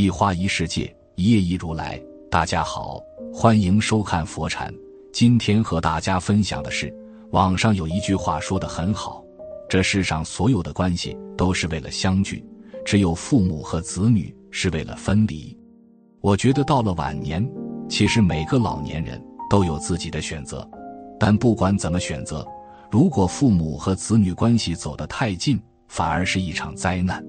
一花一世界，一叶一如来。大家好，欢迎收看佛禅。今天和大家分享的是，网上有一句话说的很好：这世上所有的关系都是为了相聚，只有父母和子女是为了分离。我觉得到了晚年，其实每个老年人都有自己的选择，但不管怎么选择，如果父母和子女关系走得太近，反而是一场灾难。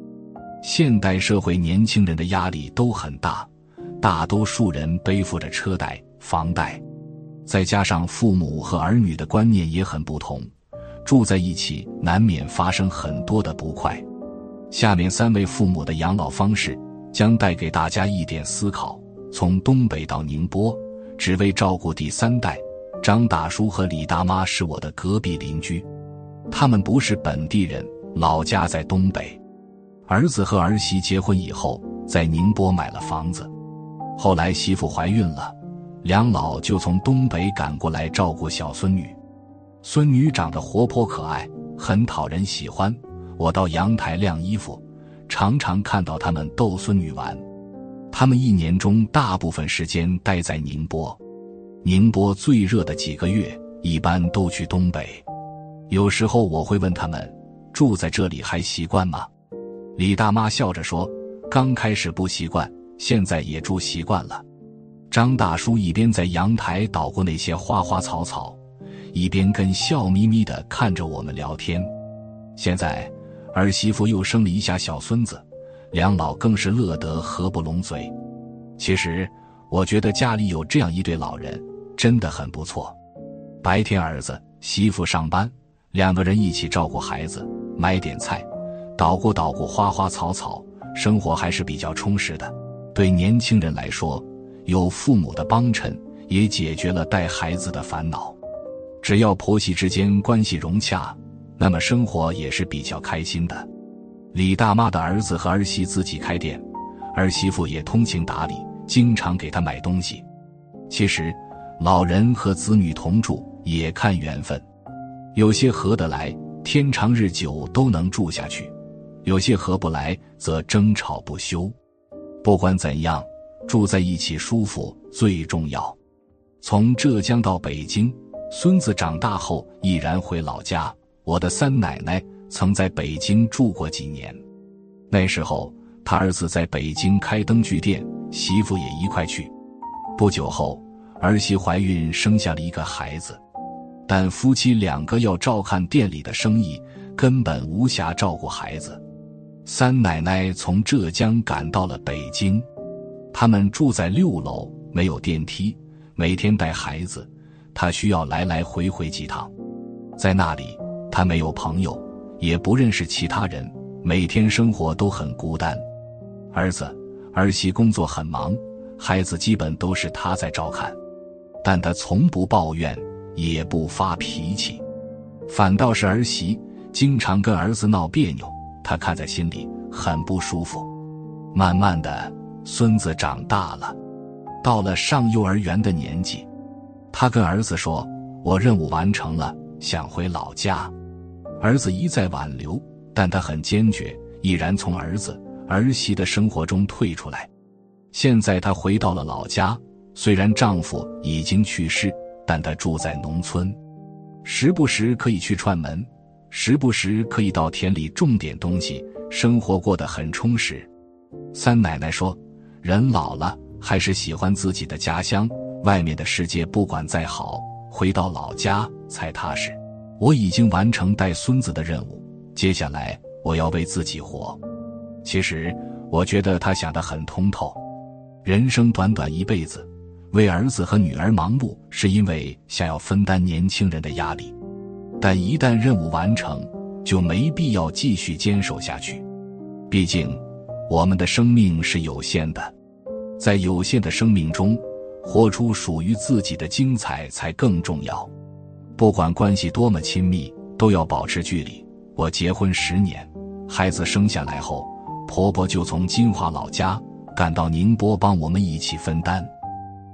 现代社会年轻人的压力都很大，大多数人背负着车贷、房贷，再加上父母和儿女的观念也很不同，住在一起难免发生很多的不快。下面三位父母的养老方式将带给大家一点思考。从东北到宁波，只为照顾第三代，张大叔和李大妈是我的隔壁邻居，他们不是本地人，老家在东北。儿子和儿媳结婚以后，在宁波买了房子。后来媳妇怀孕了，两老就从东北赶过来照顾小孙女。孙女长得活泼可爱，很讨人喜欢。我到阳台晾衣服，常常看到他们逗孙女玩。他们一年中大部分时间待在宁波，宁波最热的几个月，一般都去东北。有时候我会问他们，住在这里还习惯吗？李大妈笑着说：“刚开始不习惯，现在也住习惯了。”张大叔一边在阳台捣鼓那些花花草草，一边跟笑眯眯的看着我们聊天。现在儿媳妇又生了一下小孙子，两老更是乐得合不拢嘴。其实，我觉得家里有这样一对老人真的很不错。白天儿子媳妇上班，两个人一起照顾孩子，买点菜。捣鼓捣鼓花花草草，生活还是比较充实的。对年轻人来说，有父母的帮衬，也解决了带孩子的烦恼。只要婆媳之间关系融洽，那么生活也是比较开心的。李大妈的儿子和儿媳自己开店，儿媳妇也通情达理，经常给他买东西。其实，老人和子女同住也看缘分，有些合得来，天长日久都能住下去。有些合不来，则争吵不休。不管怎样，住在一起舒服最重要。从浙江到北京，孙子长大后毅然回老家。我的三奶奶曾在北京住过几年，那时候他儿子在北京开灯具店，媳妇也一块去。不久后，儿媳怀孕生下了一个孩子，但夫妻两个要照看店里的生意，根本无暇照顾孩子。三奶奶从浙江赶到了北京，他们住在六楼，没有电梯。每天带孩子，她需要来来回回几趟。在那里，她没有朋友，也不认识其他人，每天生活都很孤单。儿子、儿媳工作很忙，孩子基本都是她在照看，但她从不抱怨，也不发脾气，反倒是儿媳经常跟儿子闹别扭。他看在心里很不舒服。慢慢的，孙子长大了，到了上幼儿园的年纪，他跟儿子说：“我任务完成了，想回老家。”儿子一再挽留，但他很坚决，毅然从儿子儿媳的生活中退出来。现在他回到了老家，虽然丈夫已经去世，但他住在农村，时不时可以去串门。时不时可以到田里种点东西，生活过得很充实。三奶奶说：“人老了还是喜欢自己的家乡，外面的世界不管再好，回到老家才踏实。”我已经完成带孙子的任务，接下来我要为自己活。其实我觉得他想得很通透。人生短短一辈子，为儿子和女儿忙碌，是因为想要分担年轻人的压力。但一旦任务完成，就没必要继续坚守下去。毕竟，我们的生命是有限的，在有限的生命中，活出属于自己的精彩才更重要。不管关系多么亲密，都要保持距离。我结婚十年，孩子生下来后，婆婆就从金华老家赶到宁波帮我们一起分担。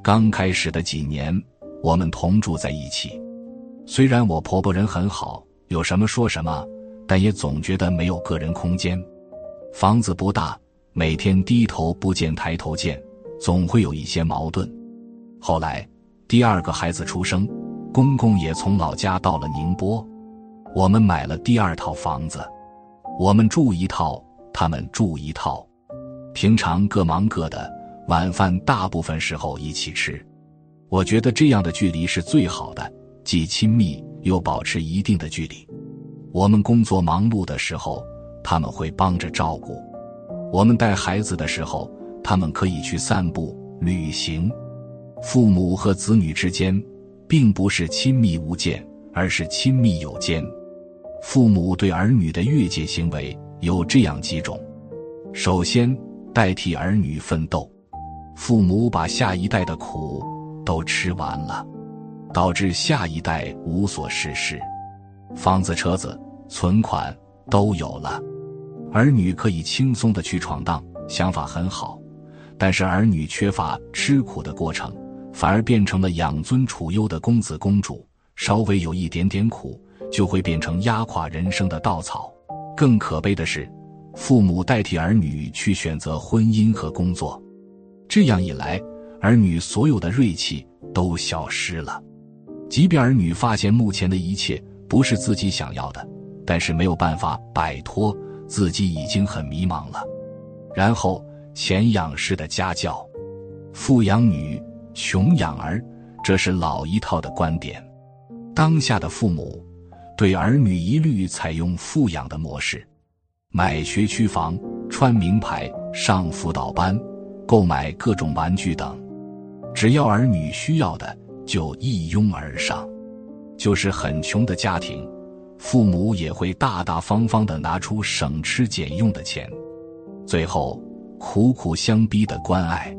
刚开始的几年，我们同住在一起。虽然我婆婆人很好，有什么说什么，但也总觉得没有个人空间。房子不大，每天低头不见抬头见，总会有一些矛盾。后来，第二个孩子出生，公公也从老家到了宁波，我们买了第二套房子，我们住一套，他们住一套，平常各忙各的，晚饭大部分时候一起吃。我觉得这样的距离是最好的，既亲密又保持一定的距离。我们工作忙碌的时候，他们会帮着照顾；我们带孩子的时候，他们可以去散步、旅行。父母和子女之间，并不是亲密无间，而是亲密有间。父母对儿女的越界行为有这样几种：首先，代替儿女奋斗，父母把下一代的苦都吃完了，导致下一代无所事事，房子、车子。存款都有了，儿女可以轻松的去闯荡，想法很好。但是儿女缺乏吃苦的过程，反而变成了养尊处优的公子公主。稍微有一点点苦，就会变成压垮人生的稻草。更可悲的是，父母代替儿女去选择婚姻和工作，这样一来，儿女所有的锐气都消失了。即便儿女发现目前的一切不是自己想要的。但是没有办法摆脱，自己已经很迷茫了。然后钱养式的家教，富养女，穷养儿，这是老一套的观点。当下的父母对儿女一律采用富养的模式，买学区房、穿名牌、上辅导班、购买各种玩具等，只要儿女需要的就一拥而上。就是很穷的家庭。父母也会大大方方的拿出省吃俭用的钱，最后苦苦相逼的关爱。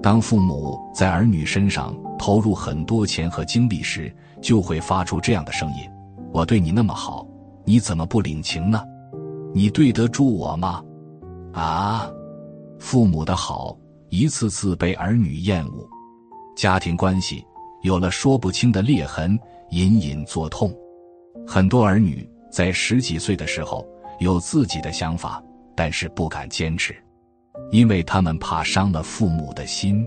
当父母在儿女身上投入很多钱和精力时，就会发出这样的声音：“我对你那么好，你怎么不领情呢？你对得住我吗？”啊，父母的好一次次被儿女厌恶，家庭关系有了说不清的裂痕，隐隐作痛。很多儿女在十几岁的时候有自己的想法，但是不敢坚持，因为他们怕伤了父母的心。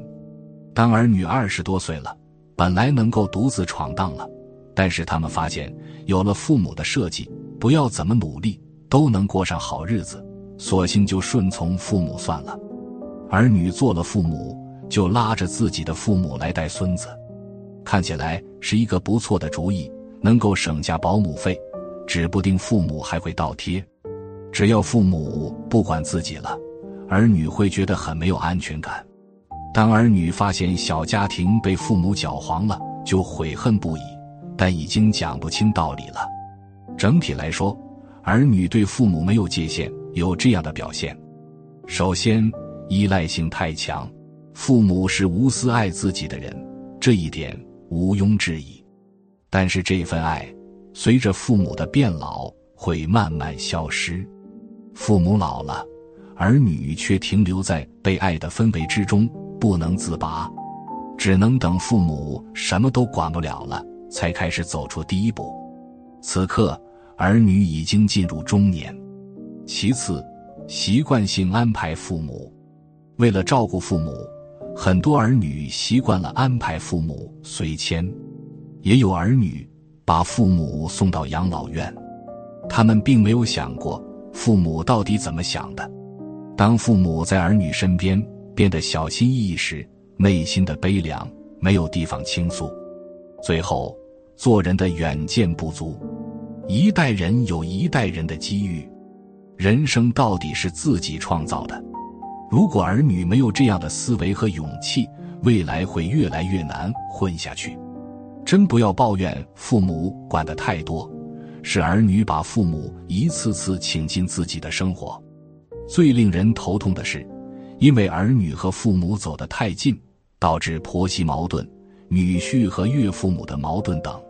当儿女二十多岁了，本来能够独自闯荡了，但是他们发现有了父母的设计，不要怎么努力都能过上好日子，索性就顺从父母算了。儿女做了父母，就拉着自己的父母来带孙子，看起来是一个不错的主意。能够省下保姆费，指不定父母还会倒贴。只要父母不管自己了，儿女会觉得很没有安全感。当儿女发现小家庭被父母搅黄了，就悔恨不已，但已经讲不清道理了。整体来说，儿女对父母没有界限，有这样的表现：首先，依赖性太强，父母是无私爱自己的人，这一点毋庸置疑。但是这份爱，随着父母的变老会慢慢消失。父母老了，儿女却停留在被爱的氛围之中，不能自拔，只能等父母什么都管不了了，才开始走出第一步。此刻，儿女已经进入中年。其次，习惯性安排父母，为了照顾父母，很多儿女习惯了安排父母随迁。也有儿女把父母送到养老院，他们并没有想过父母到底怎么想的。当父母在儿女身边变得小心翼翼时，内心的悲凉没有地方倾诉。最后，做人的远见不足。一代人有一代人的机遇，人生到底是自己创造的。如果儿女没有这样的思维和勇气，未来会越来越难混下去。真不要抱怨父母管得太多，是儿女把父母一次次请进自己的生活。最令人头痛的是，因为儿女和父母走得太近，导致婆媳矛盾、女婿和岳父母的矛盾等。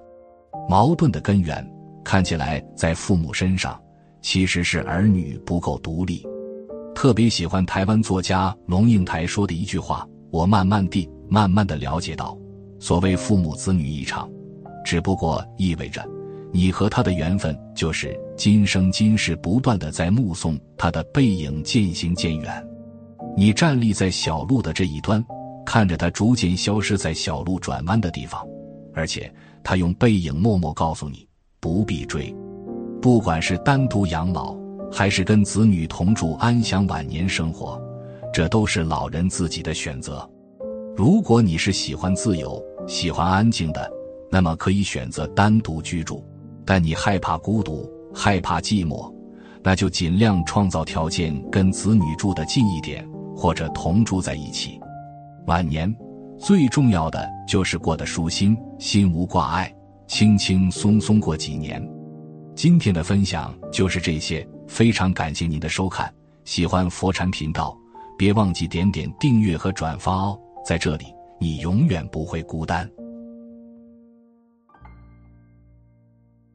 矛盾的根源看起来在父母身上，其实是儿女不够独立。特别喜欢台湾作家龙应台说的一句话：“我慢慢地、慢慢地了解到。”所谓父母子女一场，只不过意味着你和他的缘分就是今生今世不断的在目送他的背影渐行渐远。你站立在小路的这一端，看着他逐渐消失在小路转弯的地方，而且他用背影默默告诉你不必追。不管是单独养老，还是跟子女同住安享晚年生活，这都是老人自己的选择。如果你是喜欢自由、喜欢安静的，那么可以选择单独居住；但你害怕孤独、害怕寂寞，那就尽量创造条件跟子女住得近一点，或者同住在一起。晚年最重要的就是过得舒心，心无挂碍，轻轻松松过几年。今天的分享就是这些，非常感谢您的收看。喜欢佛禅频道，别忘记点点订阅和转发哦。在这里，你永远不会孤单。